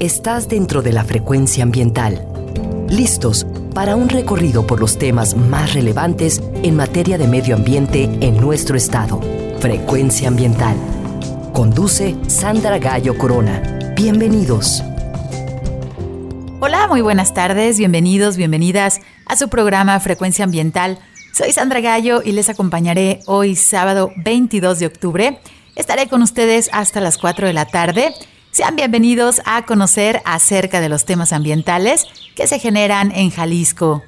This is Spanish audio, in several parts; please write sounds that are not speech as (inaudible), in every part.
estás dentro de la frecuencia ambiental. Listos para un recorrido por los temas más relevantes en materia de medio ambiente en nuestro estado. Frecuencia ambiental. Conduce Sandra Gallo Corona. Bienvenidos. Hola, muy buenas tardes, bienvenidos, bienvenidas a su programa Frecuencia Ambiental. Soy Sandra Gallo y les acompañaré hoy sábado 22 de octubre. Estaré con ustedes hasta las 4 de la tarde sean bienvenidos a conocer acerca de los temas ambientales que se generan en Jalisco.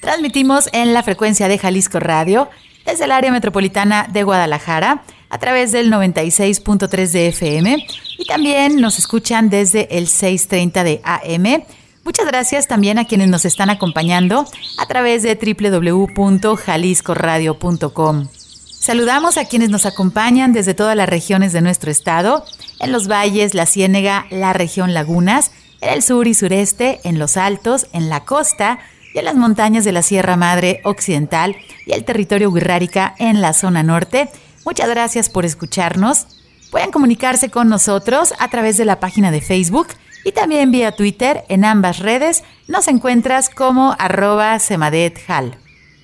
Transmitimos en la frecuencia de Jalisco Radio desde el área metropolitana de Guadalajara a través del 96.3 de FM y también nos escuchan desde el 6.30 de AM. Muchas gracias también a quienes nos están acompañando a través de www.jaliscoradio.com. Saludamos a quienes nos acompañan desde todas las regiones de nuestro estado, en los valles, la Ciénega, la región Lagunas, en el sur y sureste, en los altos, en la costa y en las montañas de la Sierra Madre Occidental y el territorio Huirrárica en la zona norte. Muchas gracias por escucharnos. Pueden comunicarse con nosotros a través de la página de Facebook y también vía Twitter. En ambas redes nos encuentras como arroba semadethal.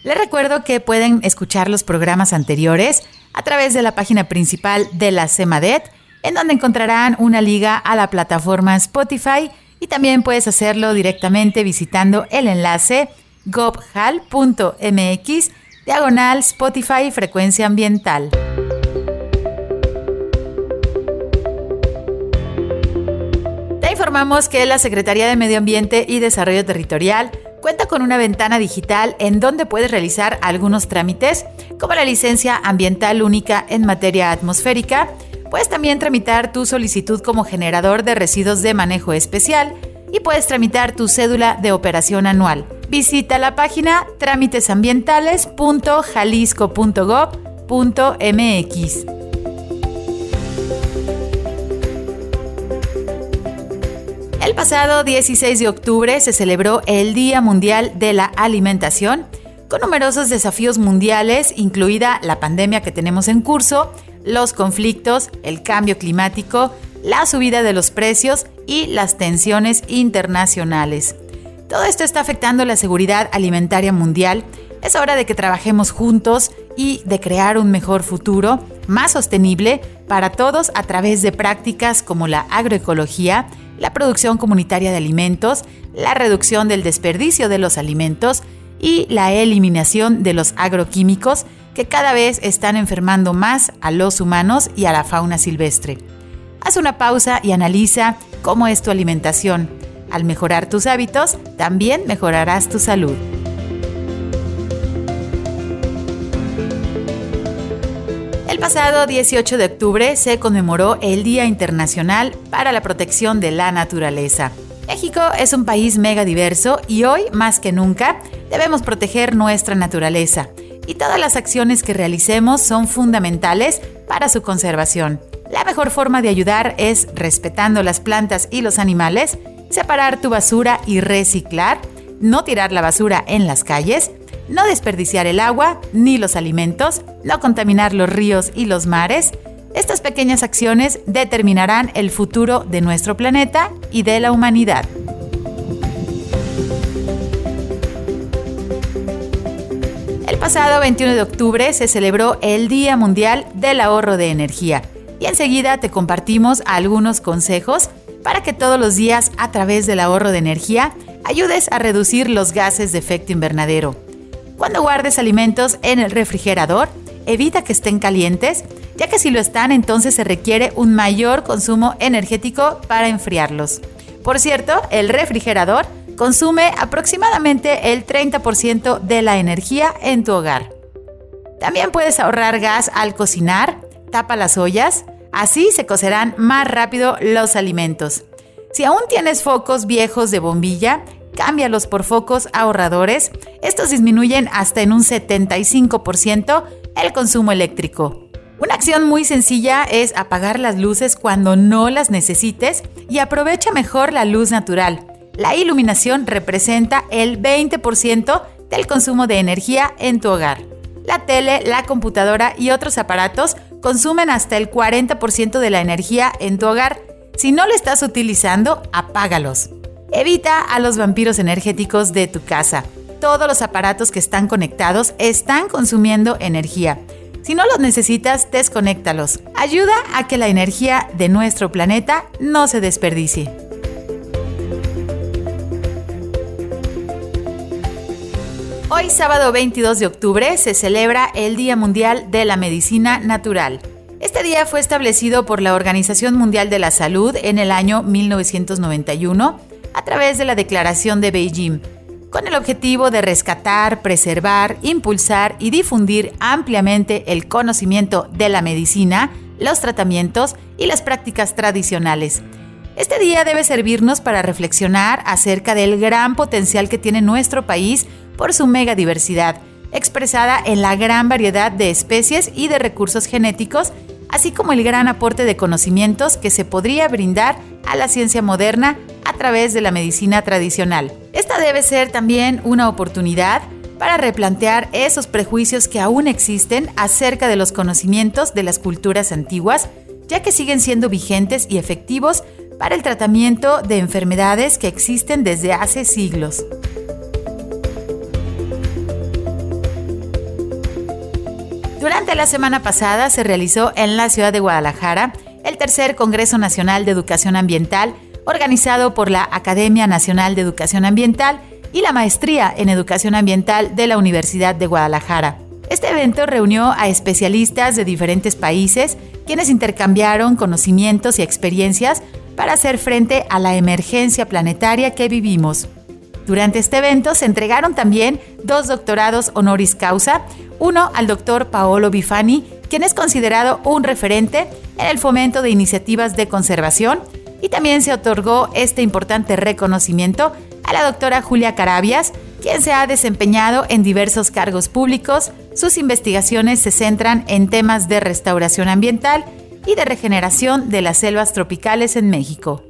Les recuerdo que pueden escuchar los programas anteriores a través de la página principal de la CEMADET, en donde encontrarán una liga a la plataforma Spotify y también puedes hacerlo directamente visitando el enlace gobhal.mx diagonal Spotify frecuencia ambiental. Te informamos que la Secretaría de Medio Ambiente y Desarrollo Territorial cuenta con una ventana digital en donde puedes realizar algunos trámites, como la licencia ambiental única en materia atmosférica. Puedes también tramitar tu solicitud como generador de residuos de manejo especial y puedes tramitar tu cédula de operación anual. Visita la página trámitesambientales.jalisco.gov.mx. El pasado 16 de octubre se celebró el Día Mundial de la Alimentación, con numerosos desafíos mundiales, incluida la pandemia que tenemos en curso, los conflictos, el cambio climático, la subida de los precios y las tensiones internacionales. Todo esto está afectando la seguridad alimentaria mundial. Es hora de que trabajemos juntos y de crear un mejor futuro, más sostenible para todos a través de prácticas como la agroecología, la producción comunitaria de alimentos, la reducción del desperdicio de los alimentos y la eliminación de los agroquímicos que cada vez están enfermando más a los humanos y a la fauna silvestre. Haz una pausa y analiza cómo es tu alimentación. Al mejorar tus hábitos, también mejorarás tu salud. Pasado 18 de octubre se conmemoró el Día Internacional para la Protección de la Naturaleza. México es un país mega diverso y hoy, más que nunca, debemos proteger nuestra naturaleza. Y todas las acciones que realicemos son fundamentales para su conservación. La mejor forma de ayudar es respetando las plantas y los animales, separar tu basura y reciclar, no tirar la basura en las calles, no desperdiciar el agua ni los alimentos, no contaminar los ríos y los mares. Estas pequeñas acciones determinarán el futuro de nuestro planeta y de la humanidad. El pasado 21 de octubre se celebró el Día Mundial del Ahorro de Energía y enseguida te compartimos algunos consejos para que todos los días a través del ahorro de energía ayudes a reducir los gases de efecto invernadero. Cuando guardes alimentos en el refrigerador, evita que estén calientes, ya que si lo están entonces se requiere un mayor consumo energético para enfriarlos. Por cierto, el refrigerador consume aproximadamente el 30% de la energía en tu hogar. También puedes ahorrar gas al cocinar, tapa las ollas, así se cocerán más rápido los alimentos. Si aún tienes focos viejos de bombilla, cámbialos por focos ahorradores. Estos disminuyen hasta en un 75% el consumo eléctrico. Una acción muy sencilla es apagar las luces cuando no las necesites y aprovecha mejor la luz natural. La iluminación representa el 20% del consumo de energía en tu hogar. La tele, la computadora y otros aparatos consumen hasta el 40% de la energía en tu hogar Si no lo estás utilizando, apágalos. Evita a los vampiros energéticos de tu casa. Todos los aparatos que están conectados están consumiendo energía. Si no los necesitas, desconéctalos. Ayuda a que la energía de nuestro planeta no se desperdicie. Hoy sábado 22 de octubre se celebra el Día Mundial de la Medicina Natural. Este día fue establecido por la Organización Mundial de la Salud en el año 1991 a través de la Declaración de Beijing, con el objetivo de rescatar, preservar, impulsar y difundir ampliamente el conocimiento de la medicina, los tratamientos y las prácticas tradicionales. Este día debe servirnos para reflexionar acerca del gran potencial que tiene nuestro país por su megadiversidad, expresada en la gran variedad de especies y de recursos genéticos, así como el gran aporte de conocimientos que se podría brindar a la ciencia moderna a través de la medicina tradicional. Esta debe ser también una oportunidad para replantear esos prejuicios que aún existen acerca de los conocimientos de las culturas antiguas, ya que siguen siendo vigentes y efectivos para el tratamiento de enfermedades que existen desde hace siglos. Durante la semana pasada se realizó en la ciudad de Guadalajara el tercer Congreso Nacional de Educación Ambiental organizado por la Academia Nacional de Educación Ambiental y la Maestría en Educación Ambiental de la Universidad de Guadalajara. Este evento reunió a especialistas de diferentes países quienes intercambiaron conocimientos y experiencias para hacer frente a la emergencia planetaria que vivimos. Durante este evento se entregaron también dos doctorados honoris causa, uno al doctor Paolo Bifani, quien es considerado un referente en el fomento de iniciativas de conservación, y también se otorgó este importante reconocimiento a la doctora Julia Carabias, quien se ha desempeñado en diversos cargos públicos. Sus investigaciones se centran en temas de restauración ambiental y de regeneración de las selvas tropicales en México.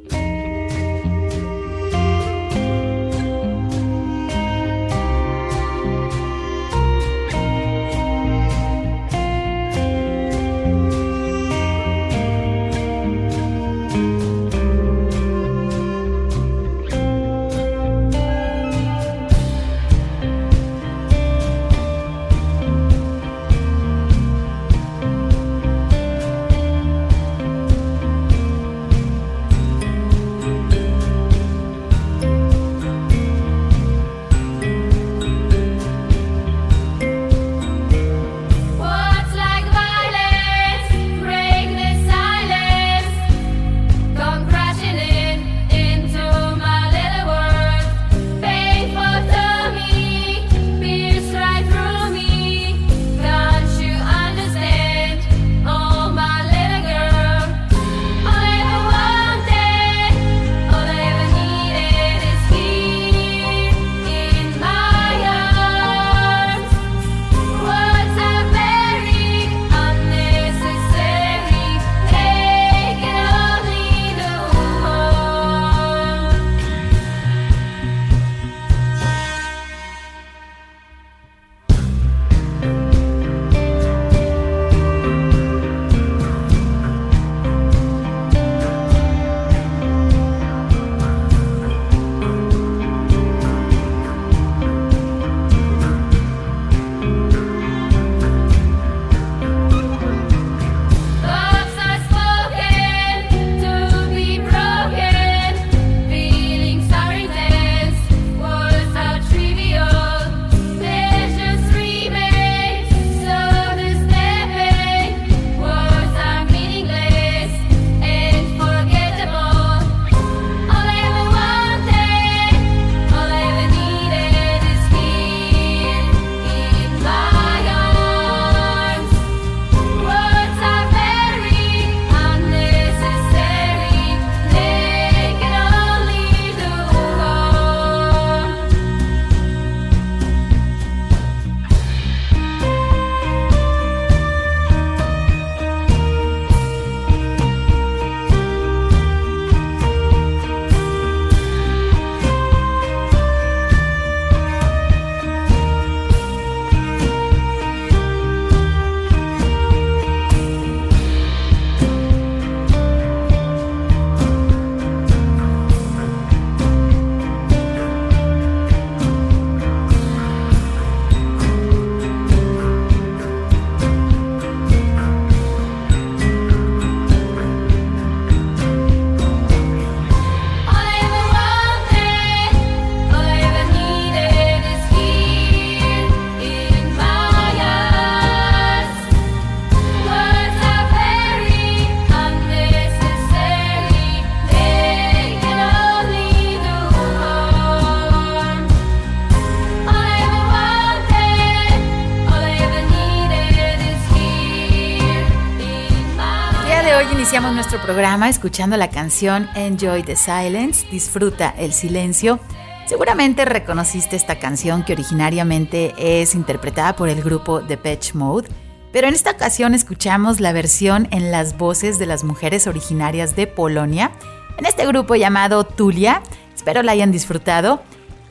Iniciamos nuestro programa escuchando la canción Enjoy the Silence, disfruta el silencio. Seguramente reconociste esta canción que originariamente es interpretada por el grupo Depeche Mode, pero en esta ocasión escuchamos la versión en las voces de las mujeres originarias de Polonia, en este grupo llamado Tulia. Espero la hayan disfrutado.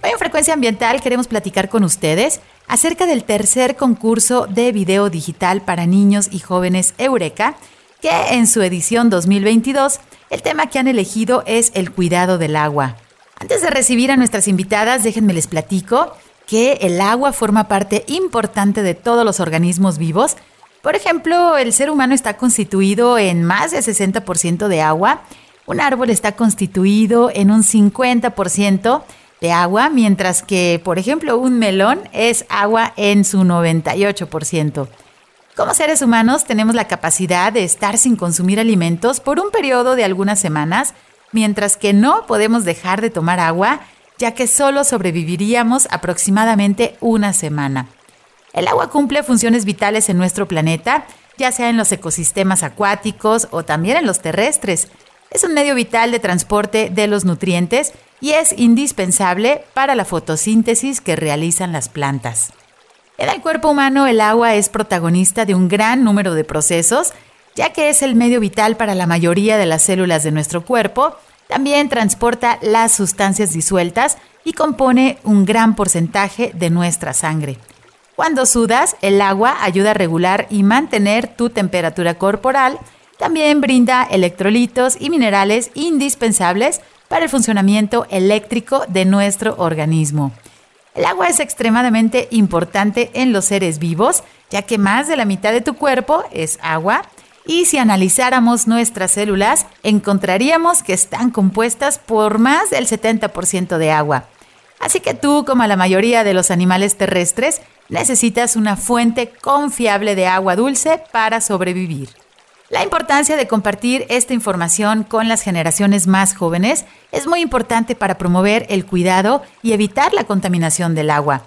Hoy en Frecuencia Ambiental queremos platicar con ustedes acerca del tercer concurso de video digital para niños y jóvenes Eureka, que en su edición 2022 el tema que han elegido es el cuidado del agua. Antes de recibir a nuestras invitadas, déjenme les platico que el agua forma parte importante de todos los organismos vivos. Por ejemplo, el ser humano está constituido en más del 60% de agua, un árbol está constituido en un 50% de agua, mientras que, por ejemplo, un melón es agua en su 98%. Como seres humanos tenemos la capacidad de estar sin consumir alimentos por un periodo de algunas semanas, mientras que no podemos dejar de tomar agua, ya que solo sobreviviríamos aproximadamente una semana. El agua cumple funciones vitales en nuestro planeta, ya sea en los ecosistemas acuáticos o también en los terrestres. Es un medio vital de transporte de los nutrientes y es indispensable para la fotosíntesis que realizan las plantas. En el cuerpo humano el agua es protagonista de un gran número de procesos, ya que es el medio vital para la mayoría de las células de nuestro cuerpo, también transporta las sustancias disueltas y compone un gran porcentaje de nuestra sangre. Cuando sudas, el agua ayuda a regular y mantener tu temperatura corporal, también brinda electrolitos y minerales indispensables para el funcionamiento eléctrico de nuestro organismo. El agua es extremadamente importante en los seres vivos, ya que más de la mitad de tu cuerpo es agua, y si analizáramos nuestras células, encontraríamos que están compuestas por más del 70% de agua. Así que tú, como la mayoría de los animales terrestres, necesitas una fuente confiable de agua dulce para sobrevivir. La importancia de compartir esta información con las generaciones más jóvenes es muy importante para promover el cuidado y evitar la contaminación del agua.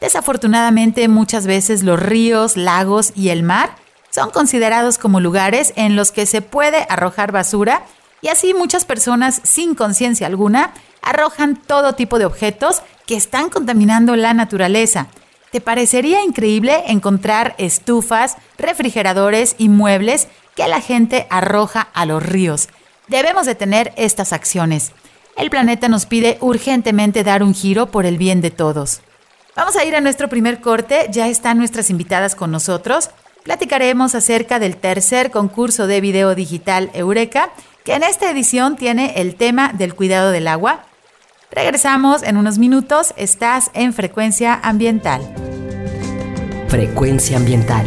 Desafortunadamente muchas veces los ríos, lagos y el mar son considerados como lugares en los que se puede arrojar basura y así muchas personas sin conciencia alguna arrojan todo tipo de objetos que están contaminando la naturaleza. ¿Te parecería increíble encontrar estufas, refrigeradores y muebles que la gente arroja a los ríos. Debemos detener estas acciones. El planeta nos pide urgentemente dar un giro por el bien de todos. Vamos a ir a nuestro primer corte, ya están nuestras invitadas con nosotros. Platicaremos acerca del tercer concurso de video digital Eureka, que en esta edición tiene el tema del cuidado del agua. Regresamos en unos minutos, estás en frecuencia ambiental. Frecuencia ambiental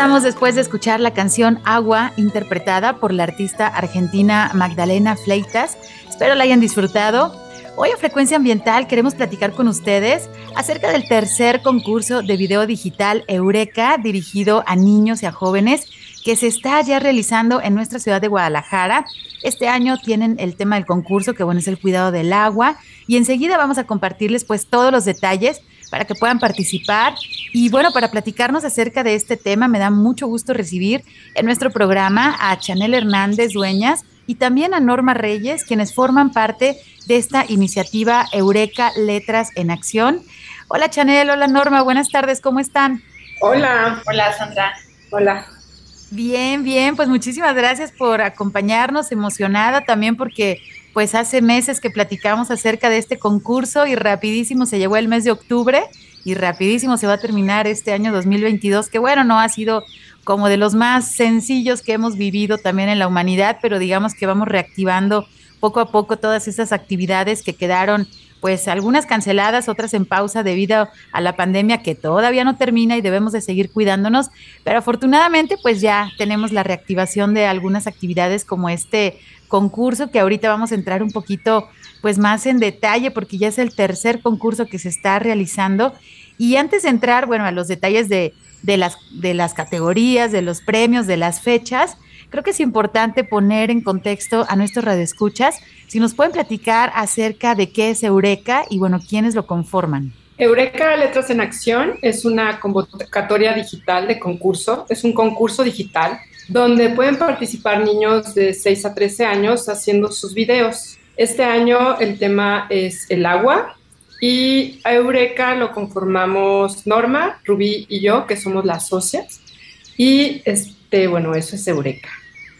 Regresamos después de escuchar la canción Agua, interpretada por la artista argentina Magdalena Fleitas. Espero la hayan disfrutado. Hoy a Frecuencia Ambiental queremos platicar con ustedes acerca del tercer concurso de video digital Eureka dirigido a niños y a jóvenes que se está ya realizando en nuestra ciudad de Guadalajara. Este año tienen el tema del concurso, que bueno, es el cuidado del agua. Y enseguida vamos a compartirles pues todos los detalles para que puedan participar. Y bueno, para platicarnos acerca de este tema, me da mucho gusto recibir en nuestro programa a Chanel Hernández Dueñas y también a Norma Reyes, quienes forman parte de esta iniciativa Eureka Letras en Acción. Hola Chanel, hola Norma, buenas tardes, ¿cómo están? Hola, hola Sandra, hola. Bien, bien, pues muchísimas gracias por acompañarnos, emocionada también porque pues hace meses que platicamos acerca de este concurso y rapidísimo se llegó el mes de octubre y rapidísimo se va a terminar este año 2022, que bueno, no ha sido como de los más sencillos que hemos vivido también en la humanidad, pero digamos que vamos reactivando poco a poco todas esas actividades que quedaron pues algunas canceladas, otras en pausa debido a la pandemia que todavía no termina y debemos de seguir cuidándonos, pero afortunadamente pues ya tenemos la reactivación de algunas actividades como este concurso que ahorita vamos a entrar un poquito pues más en detalle porque ya es el tercer concurso que se está realizando. Y antes de entrar, bueno, a los detalles de, de las, de las categorías, de los premios, de las fechas, creo que es importante poner en contexto a nuestros radioescuchas. Si nos pueden platicar acerca de qué es Eureka y, bueno, quiénes lo conforman. Eureka Letras en Acción es una convocatoria digital de concurso, es un concurso digital donde pueden participar niños de 6 a 13 años haciendo sus videos. Este año el tema es el agua y a Eureka lo conformamos Norma, Rubí y yo, que somos las socias. Y este, bueno, eso es Eureka.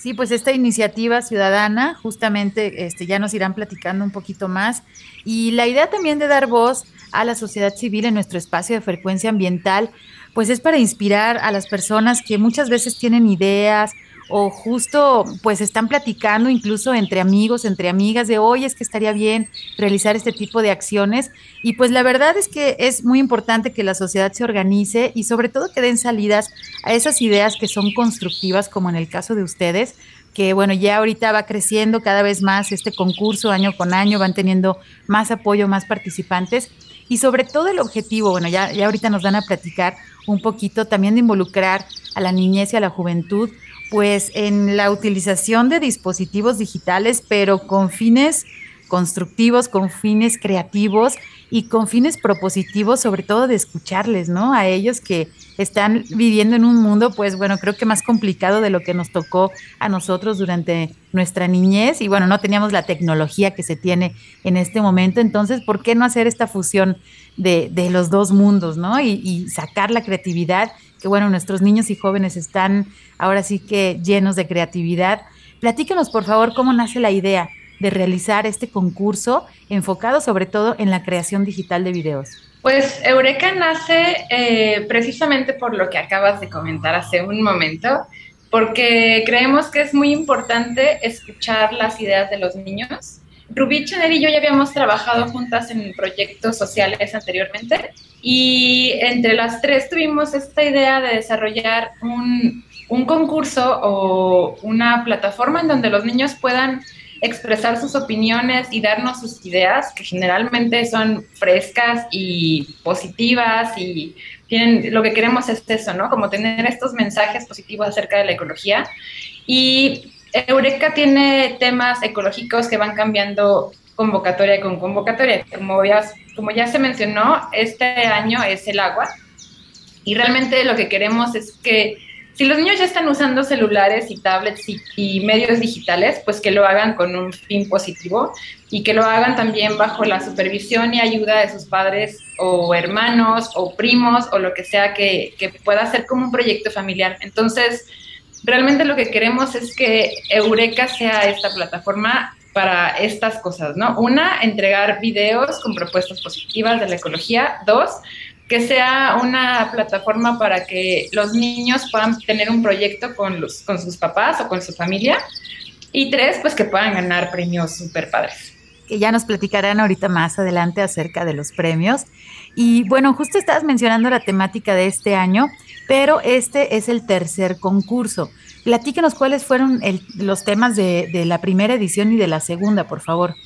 Sí, pues esta iniciativa ciudadana, justamente este, ya nos irán platicando un poquito más. Y la idea también de dar voz a la sociedad civil en nuestro espacio de frecuencia ambiental, pues es para inspirar a las personas que muchas veces tienen ideas o justo pues están platicando incluso entre amigos, entre amigas de hoy es que estaría bien realizar este tipo de acciones y pues la verdad es que es muy importante que la sociedad se organice y sobre todo que den salidas a esas ideas que son constructivas como en el caso de ustedes que bueno, ya ahorita va creciendo cada vez más este concurso año con año, van teniendo más apoyo, más participantes. Y sobre todo el objetivo, bueno, ya, ya ahorita nos van a platicar un poquito también de involucrar a la niñez y a la juventud pues en la utilización de dispositivos digitales, pero con fines constructivos, con fines creativos y con fines propositivos, sobre todo de escucharles, ¿no? A ellos que están viviendo en un mundo, pues bueno, creo que más complicado de lo que nos tocó a nosotros durante nuestra niñez y bueno, no teníamos la tecnología que se tiene en este momento, entonces, ¿por qué no hacer esta fusión de, los dos mundos, ¿no? Y, y sacar la creatividad que bueno, nuestros niños y jóvenes están ahora sí que llenos de creatividad. Platícanos, por favor, cómo nace la idea de realizar este concurso enfocado sobre todo en la creación digital de videos. Pues Eureka nace eh, precisamente por lo que acabas de comentar hace un momento, porque creemos que es muy importante escuchar las ideas de los niños. Rubí Chanel y yo ya habíamos trabajado juntas en proyectos sociales anteriormente y entre las tres tuvimos esta idea de desarrollar un, un concurso o una plataforma en donde los niños puedan expresar sus opiniones y darnos sus ideas, que generalmente son frescas y positivas y tienen, lo que queremos es eso, ¿no? Como tener estos mensajes positivos acerca de la ecología. Y Eureka tiene temas ecológicos que van cambiando convocatoria con convocatoria. Como ya, como ya se mencionó, este año es el agua y realmente lo que queremos es que si los niños ya están usando celulares y tablets y, medios digitales, pues que lo hagan con un fin positivo y que lo hagan también bajo la supervisión y ayuda de sus padres o hermanos o primos o lo que sea que, que pueda ser como un proyecto familiar. Entonces, realmente lo que queremos es que Eureka sea esta plataforma para estas cosas, ¿no? Una, entregar videos con propuestas positivas de la ecología. Dos, que sea una plataforma para que los niños puedan tener un proyecto con, los, con sus papás o con su familia. Y tres, pues que puedan ganar premios super padres. Que ya nos platicarán ahorita más adelante acerca de los premios. Y bueno, justo estabas mencionando la temática de este año, pero este es el tercer concurso. Platíquenos cuáles fueron los temas de, de, la primera edición y de la segunda, por favor.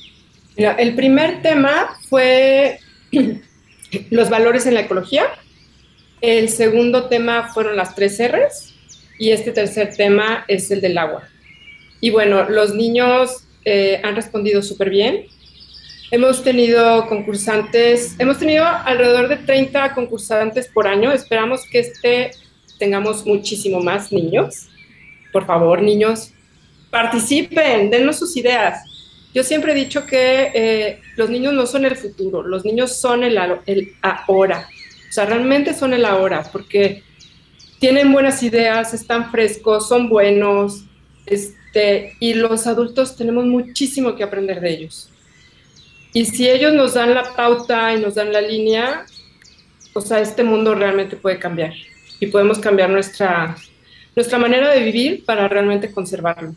Mira, el primer tema fue (clears throat) los valores en la ecología. El segundo tema fueron las tres R's y este tercer tema es el del agua. Y bueno, los niños eh, han respondido súper bien. Hemos tenido concursantes, hemos tenido alrededor de 30 concursantes por año. Esperamos que este tengamos muchísimo más niños. Por favor, niños, participen, dennos sus ideas. Yo siempre he dicho que eh, los niños no son el futuro, los niños son el, el ahora. O sea, realmente son el ahora, porque tienen buenas ideas, están frescos, son buenos, este, y los adultos tenemos muchísimo que aprender de ellos. Y si ellos nos dan la pauta y nos dan la línea, o sea, este mundo realmente puede cambiar y podemos cambiar nuestra, nuestra manera de vivir para realmente conservarlo.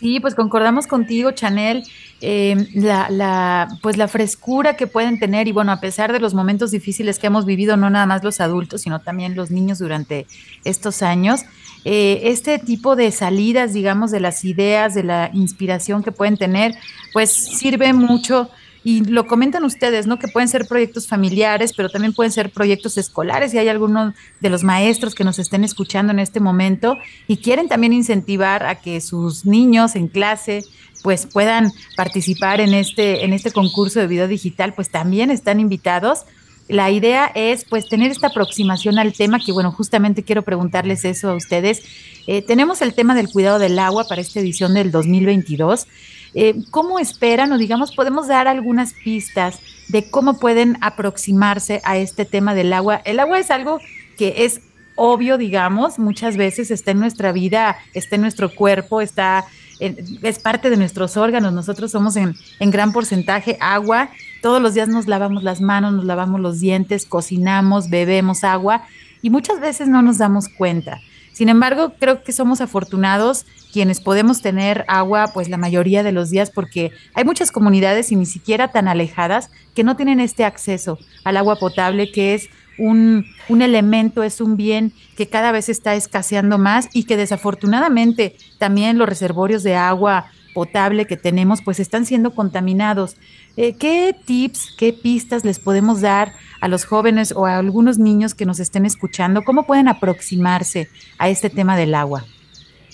Sí, pues concordamos contigo, Chanel, eh, la, la, pues la frescura que pueden tener y bueno, a pesar de los momentos difíciles que hemos vivido, no nada más los adultos, sino también los niños durante estos años, eh, este tipo de salidas, digamos, de las ideas, de la inspiración que pueden tener, pues sirve mucho y lo comentan ustedes, ¿no? Que pueden ser proyectos familiares, pero también pueden ser proyectos escolares. Y hay algunos de los maestros que nos estén escuchando en este momento y quieren también incentivar a que sus niños en clase pues puedan participar en este, en este concurso de video digital, pues también están invitados. La idea es pues tener esta aproximación al tema, que bueno, justamente quiero preguntarles eso a ustedes. Eh, tenemos el tema del cuidado del agua para esta edición del 2022. Eh, ¿Cómo esperan o digamos podemos dar algunas pistas de cómo pueden aproximarse a este tema del agua? El agua es algo que es obvio, digamos, muchas veces está en nuestra vida, está en nuestro cuerpo, está es parte de nuestros órganos. Nosotros somos en, en gran porcentaje agua. Todos los días nos lavamos las manos, nos lavamos los dientes, cocinamos, bebemos agua y muchas veces no nos damos cuenta. Sin embargo, creo que somos afortunados quienes podemos tener agua pues la mayoría de los días porque hay muchas comunidades y ni siquiera tan alejadas que no tienen este acceso al agua potable que es un, un, elemento, es un bien que cada vez está escaseando más y que desafortunadamente también los reservorios de agua potable que tenemos pues están siendo contaminados. Eh, ¿Qué tips, qué pistas les podemos dar a los jóvenes o a algunos niños que nos estén escuchando? ¿Cómo pueden aproximarse a este tema del agua?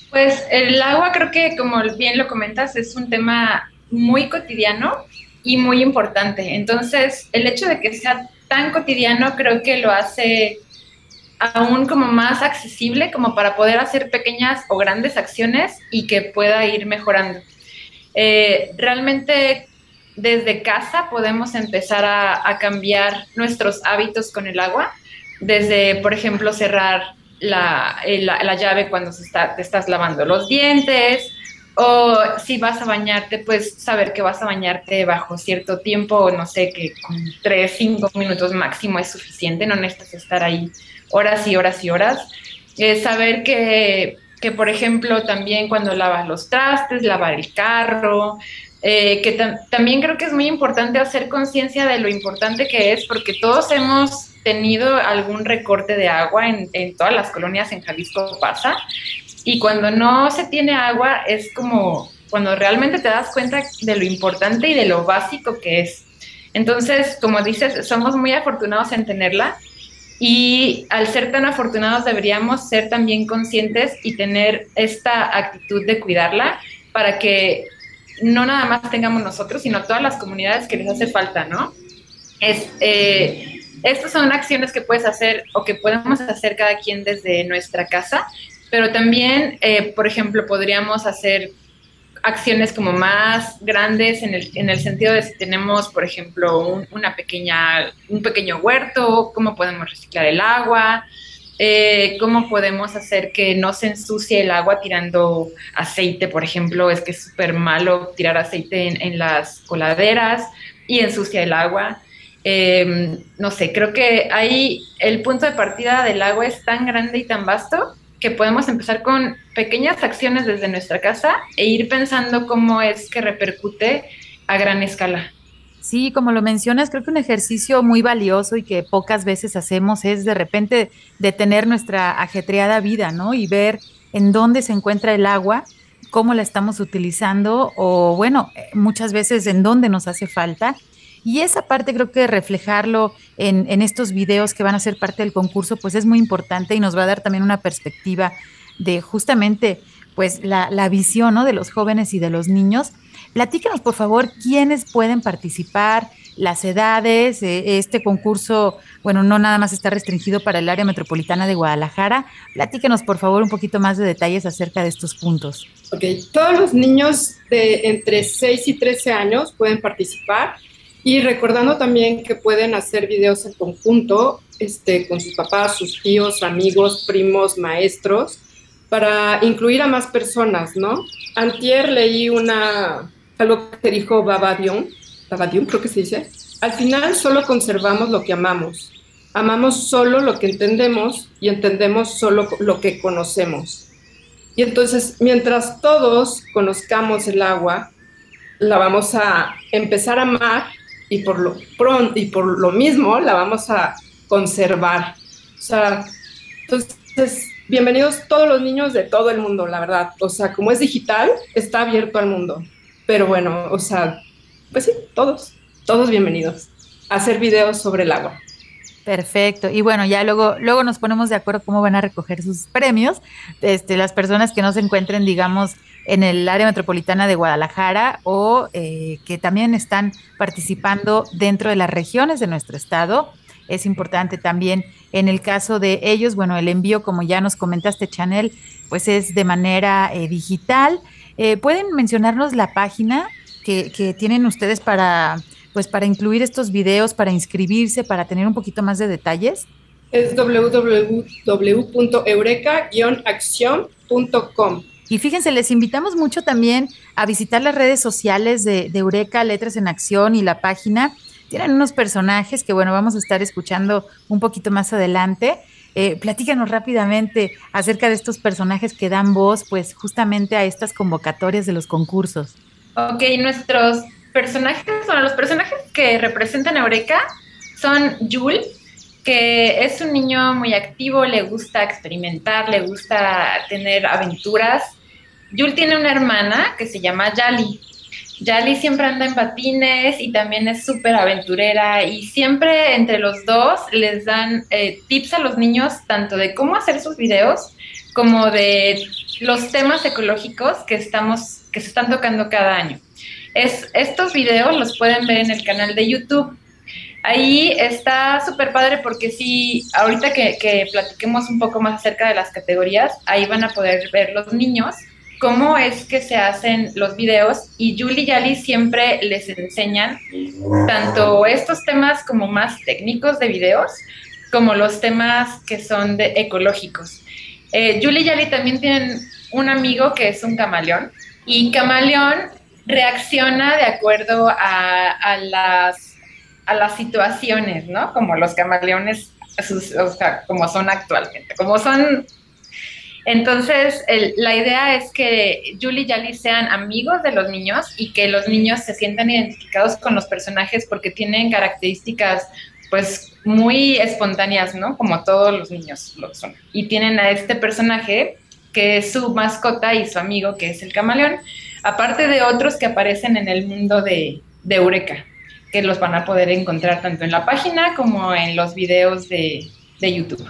Pues el agua creo que, como bien lo comentas, es un tema muy cotidiano y muy importante. Entonces, el hecho de que sea tan cotidiano creo que lo hace aún como más accesible como para poder hacer pequeñas o grandes acciones y que pueda ir mejorando. Eh, realmente desde casa podemos empezar a, cambiar nuestros hábitos con el agua, desde, por ejemplo, cerrar la, eh, la, la llave cuando se está, te estás lavando los dientes, o si vas a bañarte, pues saber que vas a bañarte bajo cierto tiempo, no sé, que con 3, 5 minutos máximo es suficiente, no necesitas estar ahí horas y horas y horas. Eh, saber que, que, por ejemplo, también cuando lavas los trastes, lavar el carro, eh, que también creo que es muy importante hacer conciencia de lo importante que es, porque todos hemos tenido algún recorte de agua en, en, todas las colonias en Jalisco pasa, y cuando no se tiene agua es como cuando realmente te das cuenta de lo importante y de lo básico que es. Entonces, como dices, somos muy afortunados en tenerla y al ser tan afortunados deberíamos ser también conscientes y tener esta actitud de cuidarla para que no nada más tengamos nosotros, sino todas las comunidades que les hace falta, ¿no? Es, eh, estas son acciones que puedes hacer o que podemos hacer cada quien desde nuestra casa, pero también, eh, por ejemplo, podríamos hacer acciones como más grandes en el, en el sentido de si tenemos, por ejemplo, un, una pequeña, un pequeño huerto, cómo podemos reciclar el agua, eh, cómo podemos hacer que no se ensucie el agua tirando aceite, por ejemplo, es que es súper malo tirar aceite en, las coladeras y ensucia el agua. Eh, no sé, creo que ahí el punto de partida del agua es tan grande y tan vasto que podemos empezar con pequeñas acciones desde nuestra casa e ir pensando cómo es que repercute a gran escala. Sí, como lo mencionas, creo que un ejercicio muy valioso y que pocas veces hacemos es de repente detener nuestra ajetreada vida, ¿no? Y ver en dónde se encuentra el agua, cómo la estamos utilizando o, bueno, muchas veces en dónde nos hace falta. Y esa parte creo que reflejarlo en, en, estos videos que van a ser parte del concurso, pues es muy importante y nos va a dar también una perspectiva de justamente pues la, la visión ¿no? de los jóvenes y de los niños Platícanos, por favor, quiénes pueden participar, las edades, eh, este concurso, bueno, no nada más está restringido para el área metropolitana de Guadalajara. Platícanos, por favor, un poquito más de detalles acerca de estos puntos. Ok, todos los niños de entre 6 y 13 años pueden participar y recordando también que pueden hacer videos en conjunto este, con sus papás, sus tíos, amigos, primos, maestros, para incluir a más personas, ¿no? Antier leí una, algo que dijo Babadion, Babadion creo que se dice, al final solo conservamos lo que amamos. Amamos solo lo que entendemos y entendemos solo lo que conocemos. Y entonces, mientras todos conozcamos el agua, la vamos a empezar a amar y por lo pronto y por lo mismo la vamos a conservar. O sea, entonces, bienvenidos todos los niños de todo el mundo, la verdad. O sea, como es digital, está abierto al mundo. Pero bueno, o sea, pues sí, todos, todos bienvenidos a hacer videos sobre el agua. Perfecto. Y bueno, ya luego, luego nos ponemos de acuerdo cómo van a recoger sus premios. Este, las personas que no se encuentren, digamos, en el área metropolitana de Guadalajara o eh, que también están participando dentro de las regiones de nuestro estado. Es importante también en el caso de ellos, bueno, el envío, como ya nos comentaste, Chanel, pues es de manera eh, digital. Eh, ¿Pueden mencionarnos la página que, que, tienen ustedes para, pues, para incluir estos videos, para inscribirse, para tener un poquito más de detalles? Es www.eureka-acción.com. Y fíjense, les invitamos mucho también a visitar las redes sociales de, de, Eureka, Letras en Acción y la página. Tienen unos personajes que, bueno, vamos a estar escuchando un poquito más adelante. Eh, platícanos rápidamente acerca de estos personajes que dan voz, pues justamente a estas convocatorias de los concursos. Ok, nuestros personajes, bueno, los personajes que representan a Eureka son Jul, que es un niño muy activo, le gusta experimentar, le gusta tener aventuras. Jul tiene una hermana que se llama Yali. Yali siempre anda en patines y también es súper aventurera y siempre entre los dos les dan eh, tips a los niños tanto de cómo hacer sus videos como de los temas ecológicos que, estamos, que se están tocando cada año. Es, estos videos los pueden ver en el canal de YouTube. Ahí está súper padre porque si ahorita que, que platiquemos un poco más acerca de las categorías, ahí van a poder ver los niños cómo es que se hacen los videos y Julie y Ali siempre les enseñan tanto estos temas como más técnicos de videos, como los temas que son ecológicos. Eh, Julie y Ali también tienen un amigo que es un camaleón y camaleón reacciona de acuerdo a, las, a las situaciones, ¿no? Como los camaleones, o sea, como son actualmente, como son entonces, el, la idea es que Julie y Yali sean amigos de los niños y que los niños se sientan identificados con los personajes porque tienen características pues muy espontáneas, ¿no? Como todos los niños lo son. Y tienen a este personaje que es su mascota y su amigo, que es el camaleón, aparte de otros que aparecen en el mundo de, de Eureka, que los van a poder encontrar tanto en la página como en los videos de, de YouTube.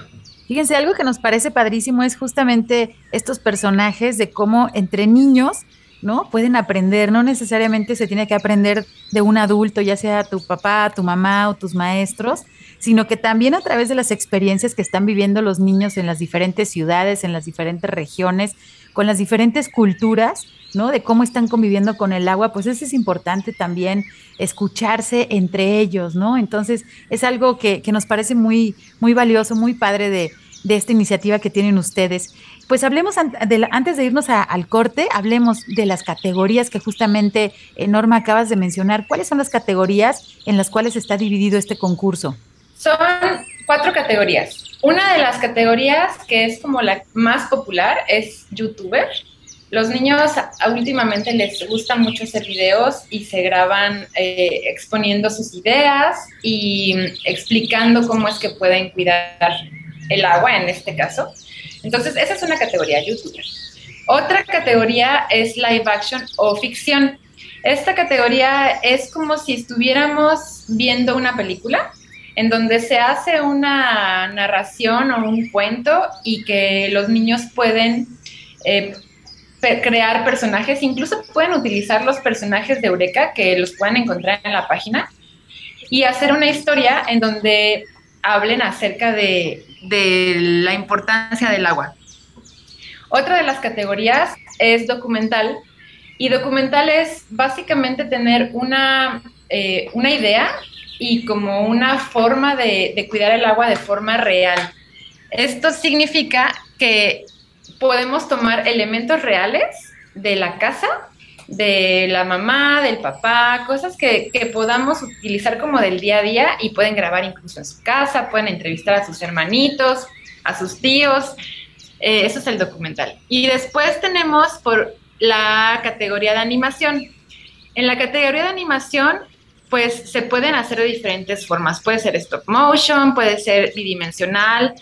Fíjense, algo que nos parece padrísimo es justamente estos personajes de cómo entre niños, ¿no? Pueden aprender, no necesariamente se tiene que aprender de un adulto, ya sea tu papá, tu mamá o tus maestros, sino que también a través de las experiencias que están viviendo los niños en las diferentes ciudades, en las diferentes regiones, con las diferentes culturas, ¿no? De cómo están conviviendo con el agua, pues eso es importante también escucharse entre ellos, ¿no? Entonces es algo que, que nos parece muy, muy valioso, muy padre de, de esta iniciativa que tienen ustedes. Pues hablemos antes de irnos al corte, hablemos de las categorías que justamente eh, Norma acabas de mencionar. ¿Cuáles son las categorías en las cuales está dividido este concurso? Son cuatro categorías. Una de las categorías que es como la más popular es youtuber. Los niños últimamente les gusta mucho hacer videos y se graban eh, exponiendo sus ideas y explicando cómo es que pueden cuidar el agua en este caso. Entonces, esa es una categoría youtuber. Otra categoría es live action o ficción. Esta categoría es como si estuviéramos viendo una película en donde se hace una narración o un cuento y que los niños pueden eh, crear personajes, incluso pueden utilizar los personajes de Eureka que los pueden encontrar en la página y hacer una historia en donde hablen acerca de, la importancia del agua. Otra de las categorías es documental y documental es básicamente tener una, eh, una idea y como una forma de, de, cuidar el agua de forma real. Esto significa que podemos tomar elementos reales de la casa de la mamá, del papá, cosas que, podamos utilizar como del día a día y pueden grabar incluso en su casa, pueden entrevistar a sus hermanitos, a sus tíos. Eh, eso es el documental. Y después tenemos por la categoría de animación. En la categoría de animación, pues se pueden hacer de diferentes formas. Puede ser stop motion, puede ser bidimensional,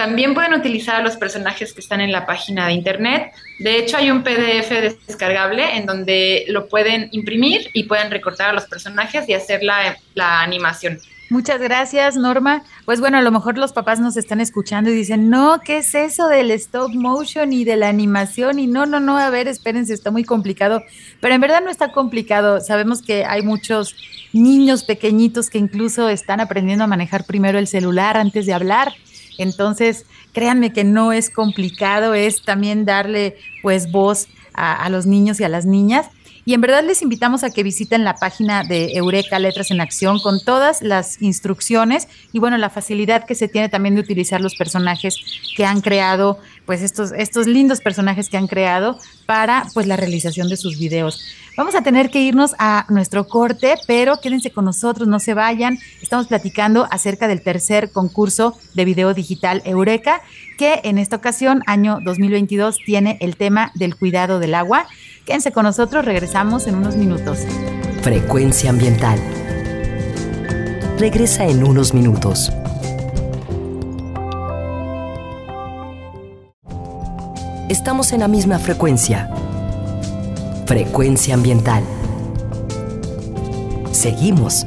también pueden utilizar los personajes que están en la página de internet. De hecho, hay un PDF descargable en donde lo pueden imprimir y pueden recortar a los personajes y hacer la, la animación. Muchas gracias, Norma. Pues bueno, a lo mejor los papás nos están escuchando y dicen, no, ¿qué es eso del stop motion y de la animación? Y no, no, no, a ver, espérense, está muy complicado. Pero en verdad no está complicado. Sabemos que hay muchos niños pequeñitos que incluso están aprendiendo a manejar primero el celular antes de hablar. Entonces, créanme que no es complicado, es también darle pues voz a, los niños y a las niñas. Y en verdad les invitamos a que visiten la página de Eureka Letras en Acción con todas las instrucciones y bueno, la facilidad que se tiene también de utilizar los personajes que han creado, pues estos, estos lindos personajes que han creado para pues la realización de sus videos. Vamos a tener que irnos a nuestro corte, pero quédense con nosotros, no se vayan. Estamos platicando acerca del tercer concurso de video digital Eureka, que en esta ocasión, año 2022, tiene el tema del cuidado del agua. Quédense con nosotros, regresamos en unos minutos. Frecuencia ambiental. Regresa en unos minutos. Estamos en la misma frecuencia Frecuencia ambiental. Seguimos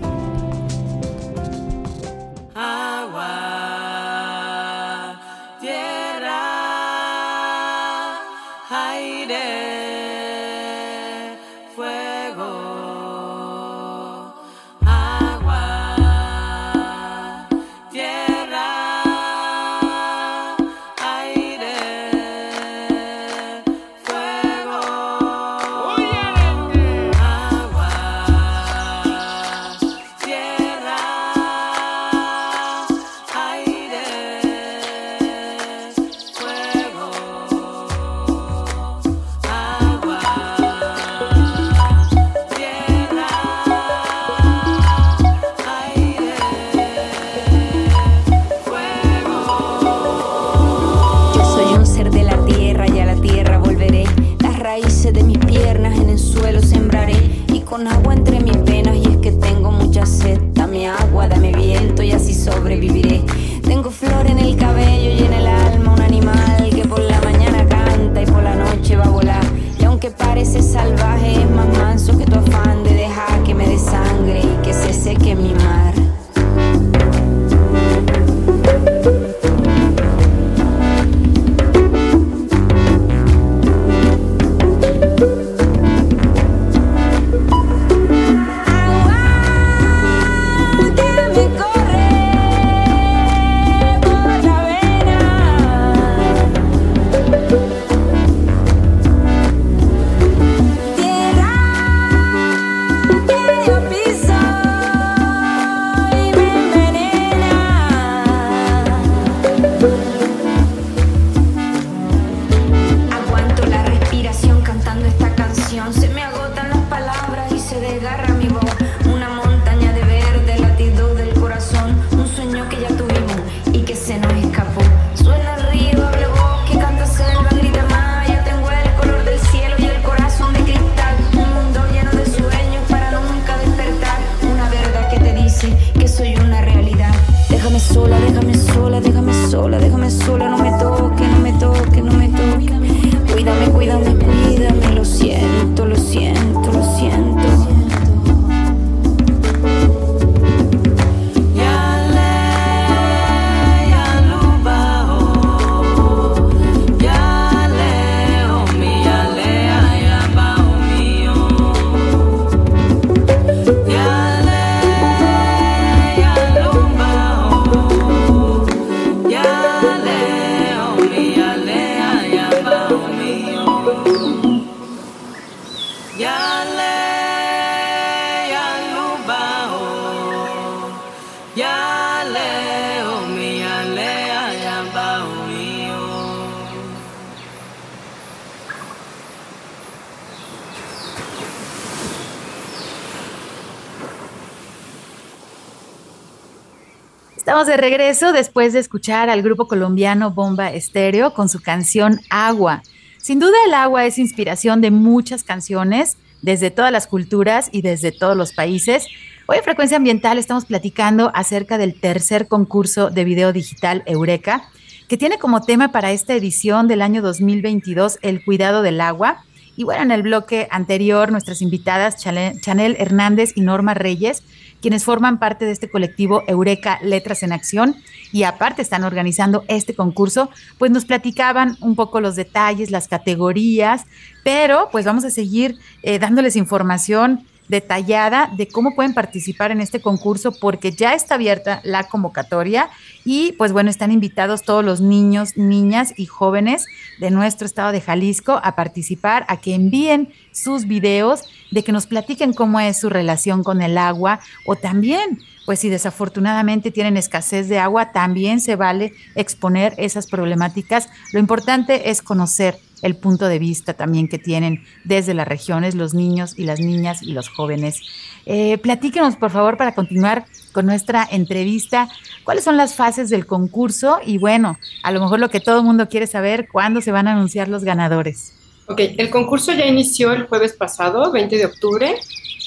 Estamos de regreso después de escuchar al grupo colombiano Bomba Estéreo con su canción Agua. Sin duda el agua es inspiración de muchas canciones desde todas las culturas y desde todos los países. Hoy en Frecuencia Ambiental estamos platicando acerca del tercer concurso de video digital Eureka, que tiene como tema para esta edición del año 2022 el cuidado del agua. Y bueno, en el bloque anterior, nuestras invitadas, Chanel Hernández y Norma Reyes, quienes forman parte de este colectivo Eureka Letras en Acción y aparte están organizando este concurso, pues nos platicaban un poco los detalles, las categorías, pero pues vamos a seguir eh, dándoles información detallada de cómo pueden participar en este concurso porque ya está abierta la convocatoria y pues bueno, están invitados todos los niños, niñas y jóvenes de nuestro estado de Jalisco a participar, a que envíen sus videos, de que nos platiquen cómo es su relación con el agua o también pues si desafortunadamente tienen escasez de agua, también se vale exponer esas problemáticas. Lo importante es conocer el punto de vista también que tienen desde las regiones los niños y las niñas y los jóvenes. Eh, platíquenos, por favor, para continuar con nuestra entrevista, cuáles son las fases del concurso y bueno, a lo mejor lo que todo el mundo quiere saber, cuándo se van a anunciar los ganadores. Ok, el concurso ya inició el jueves pasado, 20 de octubre,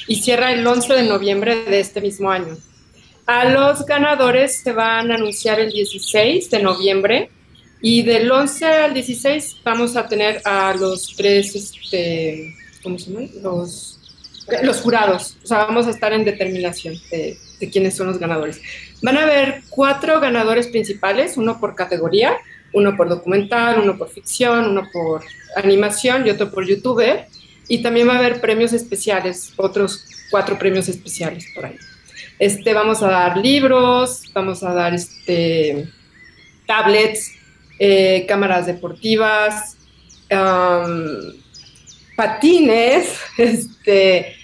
y cierra el 11 de noviembre de este mismo año. A los ganadores se van a anunciar el 16 de noviembre y del 11 al 16 vamos a tener a los tres, este, ¿cómo se llaman? Los, los jurados. O sea, vamos a estar en determinación de, de quiénes son los ganadores. Van a haber cuatro ganadores principales, uno por categoría, uno por documental, uno por ficción, uno por animación y otro por youtuber. Y también va a haber premios especiales, otros cuatro premios especiales por ahí. Este, vamos a dar libros, vamos a dar este, tablets, eh, cámaras deportivas, patines, (laughs) este,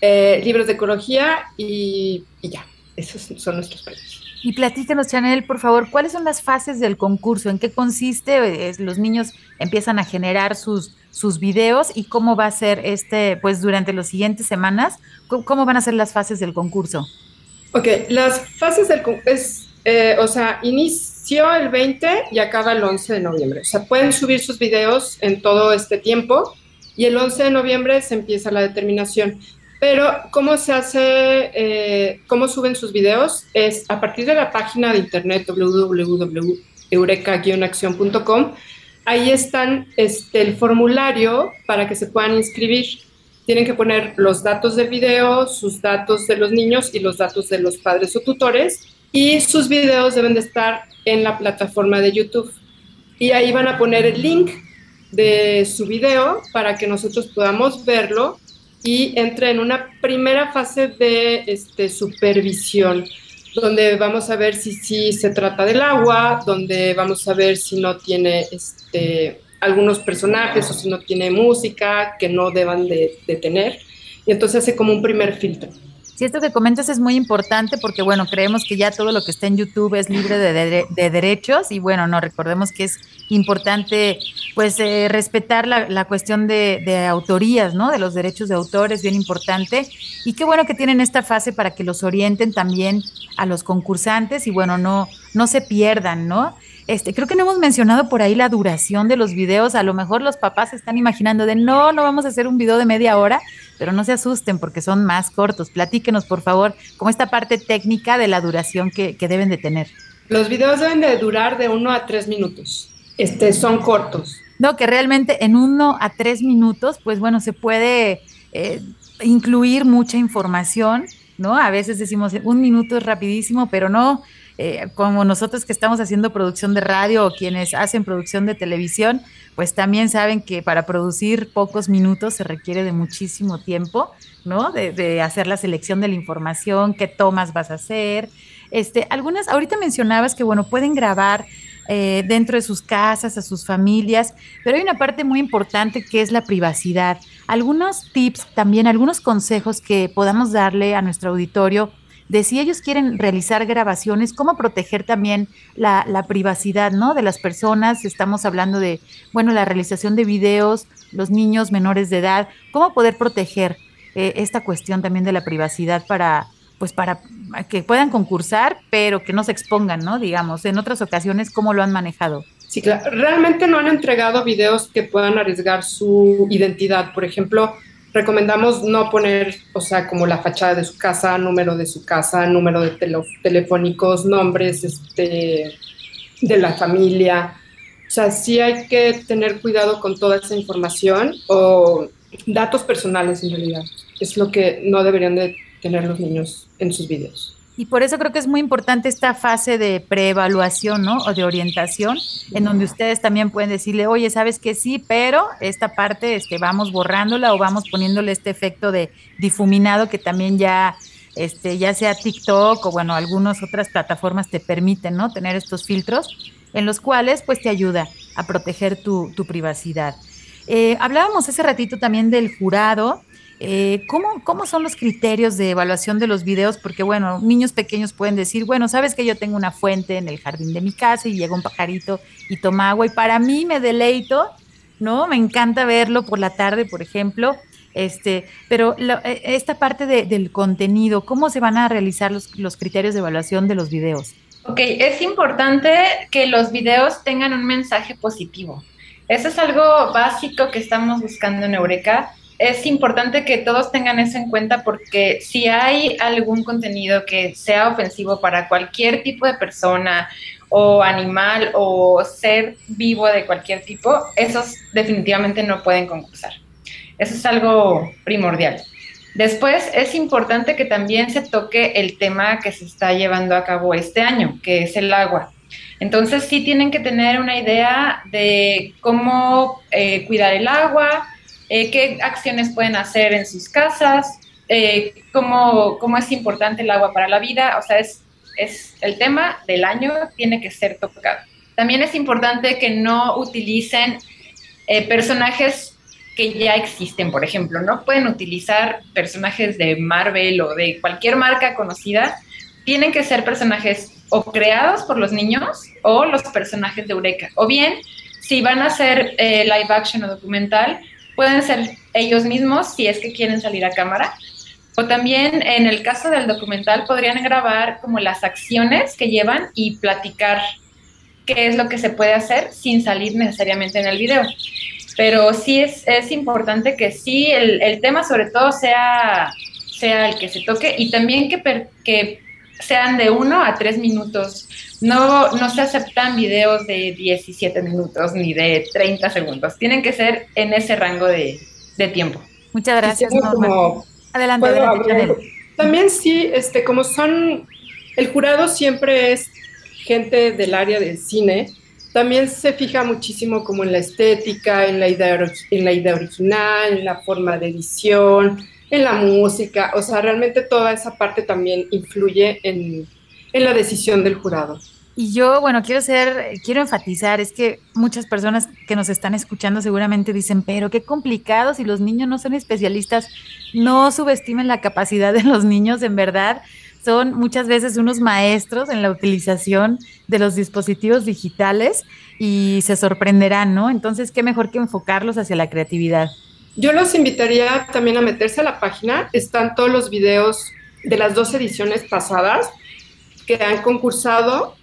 eh, libros de ecología y, ya, esos son nuestros premios. Y platícanos, Chanel, por favor, ¿cuáles son las fases del concurso? ¿En qué consiste? Los niños empiezan a generar sus, sus videos y cómo va a ser este, pues durante las siguientes semanas, ¿cómo van a ser las fases del concurso? Ok, las fases del concurso, eh, o sea, inició el 20 y acaba el 11 de noviembre. O sea, pueden subir sus videos en todo este tiempo y el 11 de noviembre se empieza la determinación. Pero cómo se hace, eh, cómo suben sus videos es a partir de la página de internet www.eureka-acción.com. Ahí están este, el formulario para que se puedan inscribir. Tienen que poner los datos del video, sus datos de los niños y los datos de los padres o tutores y sus videos deben de estar en la plataforma de YouTube. Y ahí van a poner el link de su video para que nosotros podamos verlo y entre en una primera fase de este, supervisión, donde vamos a ver si, si se trata del agua, donde vamos a ver si no tiene este, algunos personajes o si no tiene música que no deban de, de tener. Y entonces hace como un primer filtro. Sí, esto que comentas es muy importante porque, bueno, creemos que ya todo lo que está en YouTube es libre de, derechos y, bueno, no, recordemos que es importante, pues, eh, respetar la, la cuestión de, de, autorías, ¿no? De los derechos de autor es bien importante y qué bueno que tienen esta fase para que los orienten también a los concursantes y, bueno, no, no se pierdan, ¿no? Este, creo que no hemos mencionado por ahí la duración de los videos. A lo mejor los papás se están imaginando de no, no vamos a hacer un video de media hora, pero no se asusten porque son más cortos. Platíquenos, por favor, como esta parte técnica de la duración que, deben de tener. Los videos deben de durar de uno a tres minutos. Este, son cortos. No, que realmente en uno a tres minutos, pues bueno, se puede eh, incluir mucha información, ¿no? A veces decimos un minuto es rapidísimo, pero no, eh, como nosotros que estamos haciendo producción de radio o quienes hacen producción de televisión, pues también saben que para producir pocos minutos se requiere de muchísimo tiempo, ¿no? De, hacer la selección de la información, qué tomas vas a hacer. Este, algunas, ahorita mencionabas que, bueno, pueden grabar eh, dentro de sus casas, a sus familias, pero hay una parte muy importante que es la privacidad. Algunos tips también, algunos consejos que podamos darle a nuestro auditorio de si ellos quieren realizar grabaciones, cómo proteger también la, privacidad, ¿no? De las personas, estamos hablando de, bueno, la realización de videos, los niños menores de edad, cómo poder proteger eh, esta cuestión también de la privacidad para, pues para que puedan concursar, pero que no se expongan, ¿no? Digamos, en otras ocasiones, ¿cómo lo han manejado? Sí, claro. Realmente no han entregado videos que puedan arriesgar su identidad. Por ejemplo, recomendamos no poner, o sea, como la fachada de su casa, número de su casa, número de telefónicos, nombres este, de la familia. O sea, sí hay que tener cuidado con toda esa información o datos personales en realidad. Es lo que no deberían de tener los niños en sus videos. Y por eso creo que es muy importante esta fase de preevaluación, ¿no? O de orientación, en donde ustedes también pueden decirle, oye, sabes que sí, pero esta parte este, vamos borrándola o vamos poniéndole este efecto de difuminado que también ya, este, ya sea TikTok o bueno, algunas otras plataformas te permiten, ¿no? Tener estos filtros en los cuales pues te ayuda a proteger tu, tu privacidad. Eh, hablábamos hace ratito también del jurado eh, ¿cómo, ¿Cómo son los criterios de evaluación de los videos? Porque, bueno, niños pequeños pueden decir, bueno, sabes que yo tengo una fuente en el jardín de mi casa y llega un pajarito y toma agua y para mí me deleito, ¿no? Me encanta verlo por la tarde, por ejemplo. Este, pero e, esta parte del contenido, ¿cómo se van a realizar los, los criterios de evaluación de los videos? Ok, es importante que los videos tengan un mensaje positivo. Eso es algo básico que estamos buscando en Eureka es importante que todos tengan eso en cuenta porque si hay algún contenido que sea ofensivo para cualquier tipo de persona o animal o ser vivo de cualquier tipo, esos definitivamente no pueden concursar. Eso es algo primordial. Después es importante que también se toque el tema que se está llevando a cabo este año, que es el agua. Entonces sí tienen que tener una idea de cómo eh, cuidar el agua, eh, qué acciones pueden hacer en sus casas, eh, cómo, cómo, es importante el agua para la vida, o sea, es, es el tema del año, tiene que ser tocado. También es importante que no utilicen eh, personajes que ya existen, por ejemplo, no pueden utilizar personajes de Marvel o de cualquier marca conocida, tienen que ser personajes o creados por los niños o los personajes de Eureka, o bien si van a hacer live action o documental, pueden ser ellos mismos si es que quieren salir a cámara. O también en el caso del documental podrían grabar como las acciones que llevan y platicar qué es lo que se puede hacer sin salir necesariamente en el video. Pero sí es, es importante que sí el, el, tema sobre todo sea, sea el que se toque y también que, que sean de uno a tres minutos. No, no se aceptan videos de 17 minutos ni de 30 segundos. Tienen que ser en ese rango de, tiempo. Muchas gracias, Norma. adelante, adelante También sí, este, como son, el jurado siempre es gente del área del cine, también se fija muchísimo como en la estética, en la idea, en la idea original, en la forma de edición, en la música, o sea, realmente toda esa parte también influye en, en la decisión del jurado. Y yo, bueno, quiero ser, quiero enfatizar, es que muchas personas que nos están escuchando seguramente dicen, pero qué complicado si los niños no son especialistas, no subestimen la capacidad de los niños, en verdad, son muchas veces unos maestros en la utilización de los dispositivos digitales y se sorprenderán, ¿no? Entonces, qué mejor que enfocarlos hacia la creatividad. Yo los invitaría también a meterse a la página. Están todos los videos de las dos ediciones pasadas que han concursado,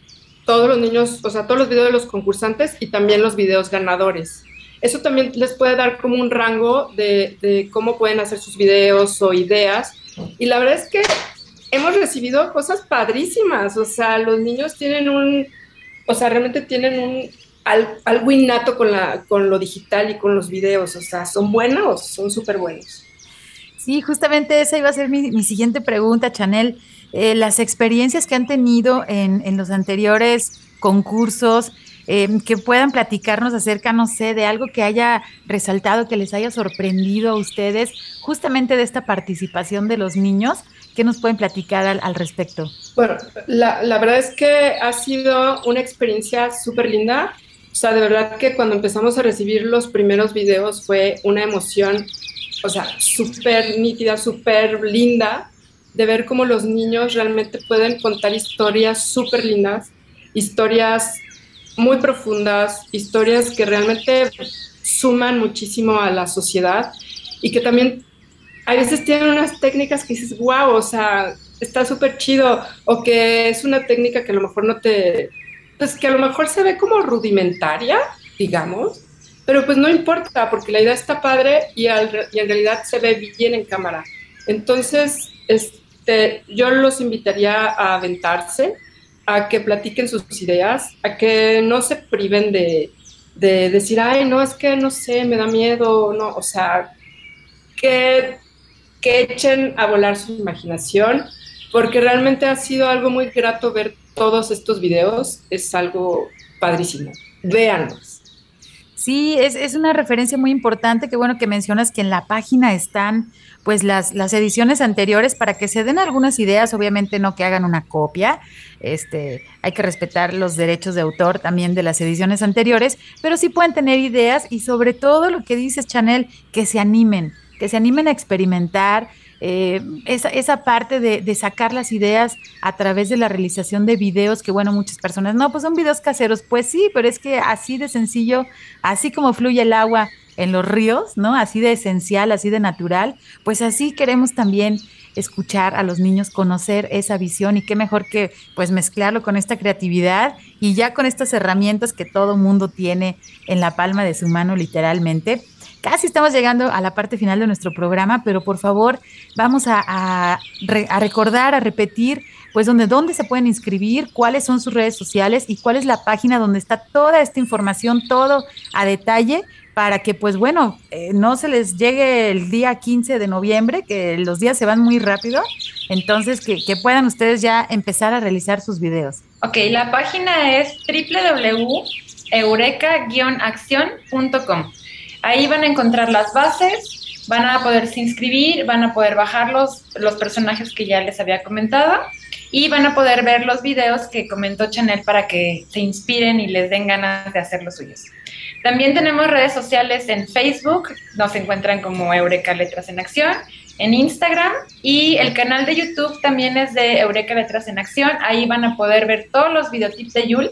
todos los niños, o sea, todos los videos de los concursantes y también los videos ganadores. Eso también les puede dar como un rango de, cómo pueden hacer sus videos o ideas. Y la verdad es que hemos recibido cosas padrísimas. O sea, los niños tienen un, o sea, realmente tienen un algo innato con, la, con lo digital y con los videos, o sea, ¿son buenos? Son súper buenos. Sí, justamente esa iba a ser mi, siguiente pregunta, Chanel. Eh, las experiencias que han tenido en, los anteriores concursos, eh, que puedan platicarnos acerca, no sé, de algo que haya resaltado, que les haya sorprendido a ustedes, justamente de esta participación de los niños. ¿Qué nos pueden platicar al, al respecto? Bueno, la, la, verdad es que ha sido una experiencia súper linda. O sea, de verdad que cuando empezamos a recibir los primeros videos fue una emoción, o sea, súper nítida, súper linda, de ver cómo los niños realmente pueden contar historias súper lindas, historias muy profundas, historias que realmente suman muchísimo a la sociedad y que también a veces tienen unas técnicas que dices, wow, o sea, está súper chido, o que es una técnica que a lo mejor no te, pues que a lo mejor se ve como rudimentaria, digamos, pero pues no importa, porque la idea está padre y, y en realidad se ve bien en cámara. Entonces, yo los invitaría a aventarse, a que platiquen sus ideas, a que no se priven de, de decir, ay, no, es que no sé, me da miedo, no, o sea, que, que echen a volar su imaginación, porque realmente ha sido algo muy grato ver todos estos videos, es algo padrísimo. Véanlos. Sí, es, es, una referencia muy importante. Qué bueno que mencionas que en la página están pues las, las ediciones anteriores para que se den algunas ideas, obviamente no que hagan una copia. Este, hay que respetar los derechos de autor también de las ediciones anteriores, pero sí pueden tener ideas y sobre todo lo que dices, Chanel, que se animen, que se animen a experimentar, eh, esa, esa, parte de, de, sacar las ideas a través de la realización de videos, que bueno, muchas personas, no, pues son videos caseros, pues sí, pero es que así de sencillo, así como fluye el agua en los ríos, ¿no? Así de esencial, así de natural, pues así queremos también escuchar a los niños, conocer esa visión y qué mejor que pues mezclarlo con esta creatividad y ya con estas herramientas que todo mundo tiene en la palma de su mano literalmente Casi estamos llegando a la parte final de nuestro programa, pero por favor vamos a, recordar, a repetir, pues donde, dónde se pueden inscribir, cuáles son sus redes sociales y cuál es la página donde está toda esta información, todo a detalle, para que pues bueno, eh, no se les llegue el día 15 de noviembre, que los días se van muy rápido, entonces que, puedan ustedes ya empezar a realizar sus videos. Ok, la página es www.eureka-acción.com. Ahí van a encontrar las bases, van a poderse inscribir, van a poder bajar los, los personajes que ya les había comentado y van a poder ver los videos que comentó Chanel para que se inspiren y les den ganas de hacer los suyos. También tenemos redes sociales en Facebook, nos encuentran como Eureka Letras en Acción, en Instagram y el canal de YouTube también es de Eureka Letras en Acción. Ahí van a poder ver todos los videotips de Yul,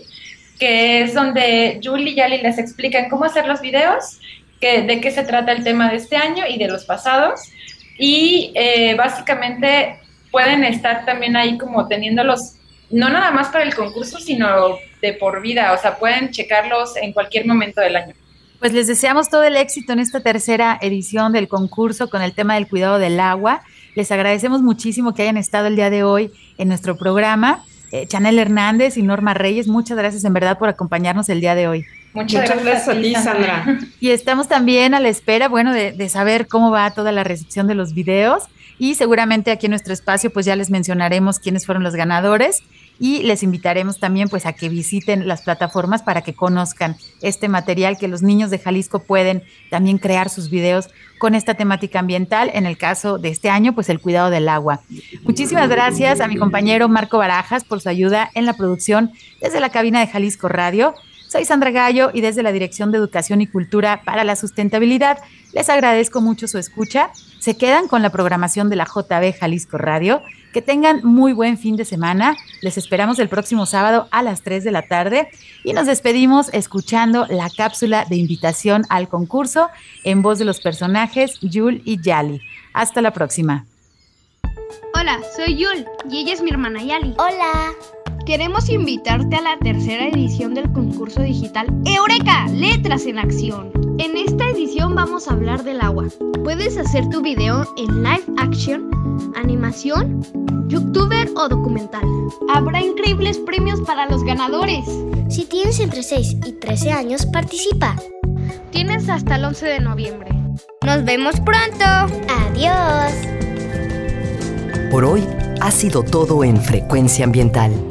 que es donde Yul y Yali les explican cómo hacer los videos de qué se trata el tema de este año y de los pasados. Y eh, básicamente pueden estar también ahí como teniéndolos, no nada más para el concurso, sino de por vida, o sea, pueden checarlos en cualquier momento del año. Pues les deseamos todo el éxito en esta tercera edición del concurso con el tema del cuidado del agua. Les agradecemos muchísimo que hayan estado el día de hoy en nuestro programa. Eh, Chanel Hernández y Norma Reyes, muchas gracias en verdad por acompañarnos el día de hoy. Muchas, gracias, a ti, Sandra. (laughs) Y estamos también a la espera, bueno, de, de, saber cómo va toda la recepción de los videos. Y seguramente aquí en nuestro espacio, pues ya les mencionaremos quiénes fueron los ganadores y les invitaremos también pues a que visiten las plataformas para que conozcan este material que los niños de Jalisco pueden también crear sus videos con esta temática ambiental, en el caso de este año, pues el cuidado del agua. Muchísimas gracias a mi compañero Marco Barajas por su ayuda en la producción desde la cabina de Jalisco Radio. Soy Sandra Gallo y desde la Dirección de Educación y Cultura para la Sustentabilidad les agradezco mucho su escucha. Se quedan con la programación de la JB Jalisco Radio. Que tengan muy buen fin de semana. Les esperamos el próximo sábado a las 3 de la tarde y nos despedimos escuchando la cápsula de invitación al concurso en voz de los personajes Yul y Yali. Hasta la próxima. Hola, soy Yul y ella es mi hermana Yali. Hola. Queremos invitarte a la tercera edición del concurso digital Eureka, Letras en Acción. En esta edición vamos a hablar del agua. Puedes hacer tu video en live action, animación, youtuber o documental. Habrá increíbles premios para los ganadores. Si tienes entre 6 y 13 años, participa. Tienes hasta el 11 de noviembre. Nos vemos pronto. Adiós. Por hoy ha sido todo en Frecuencia Ambiental.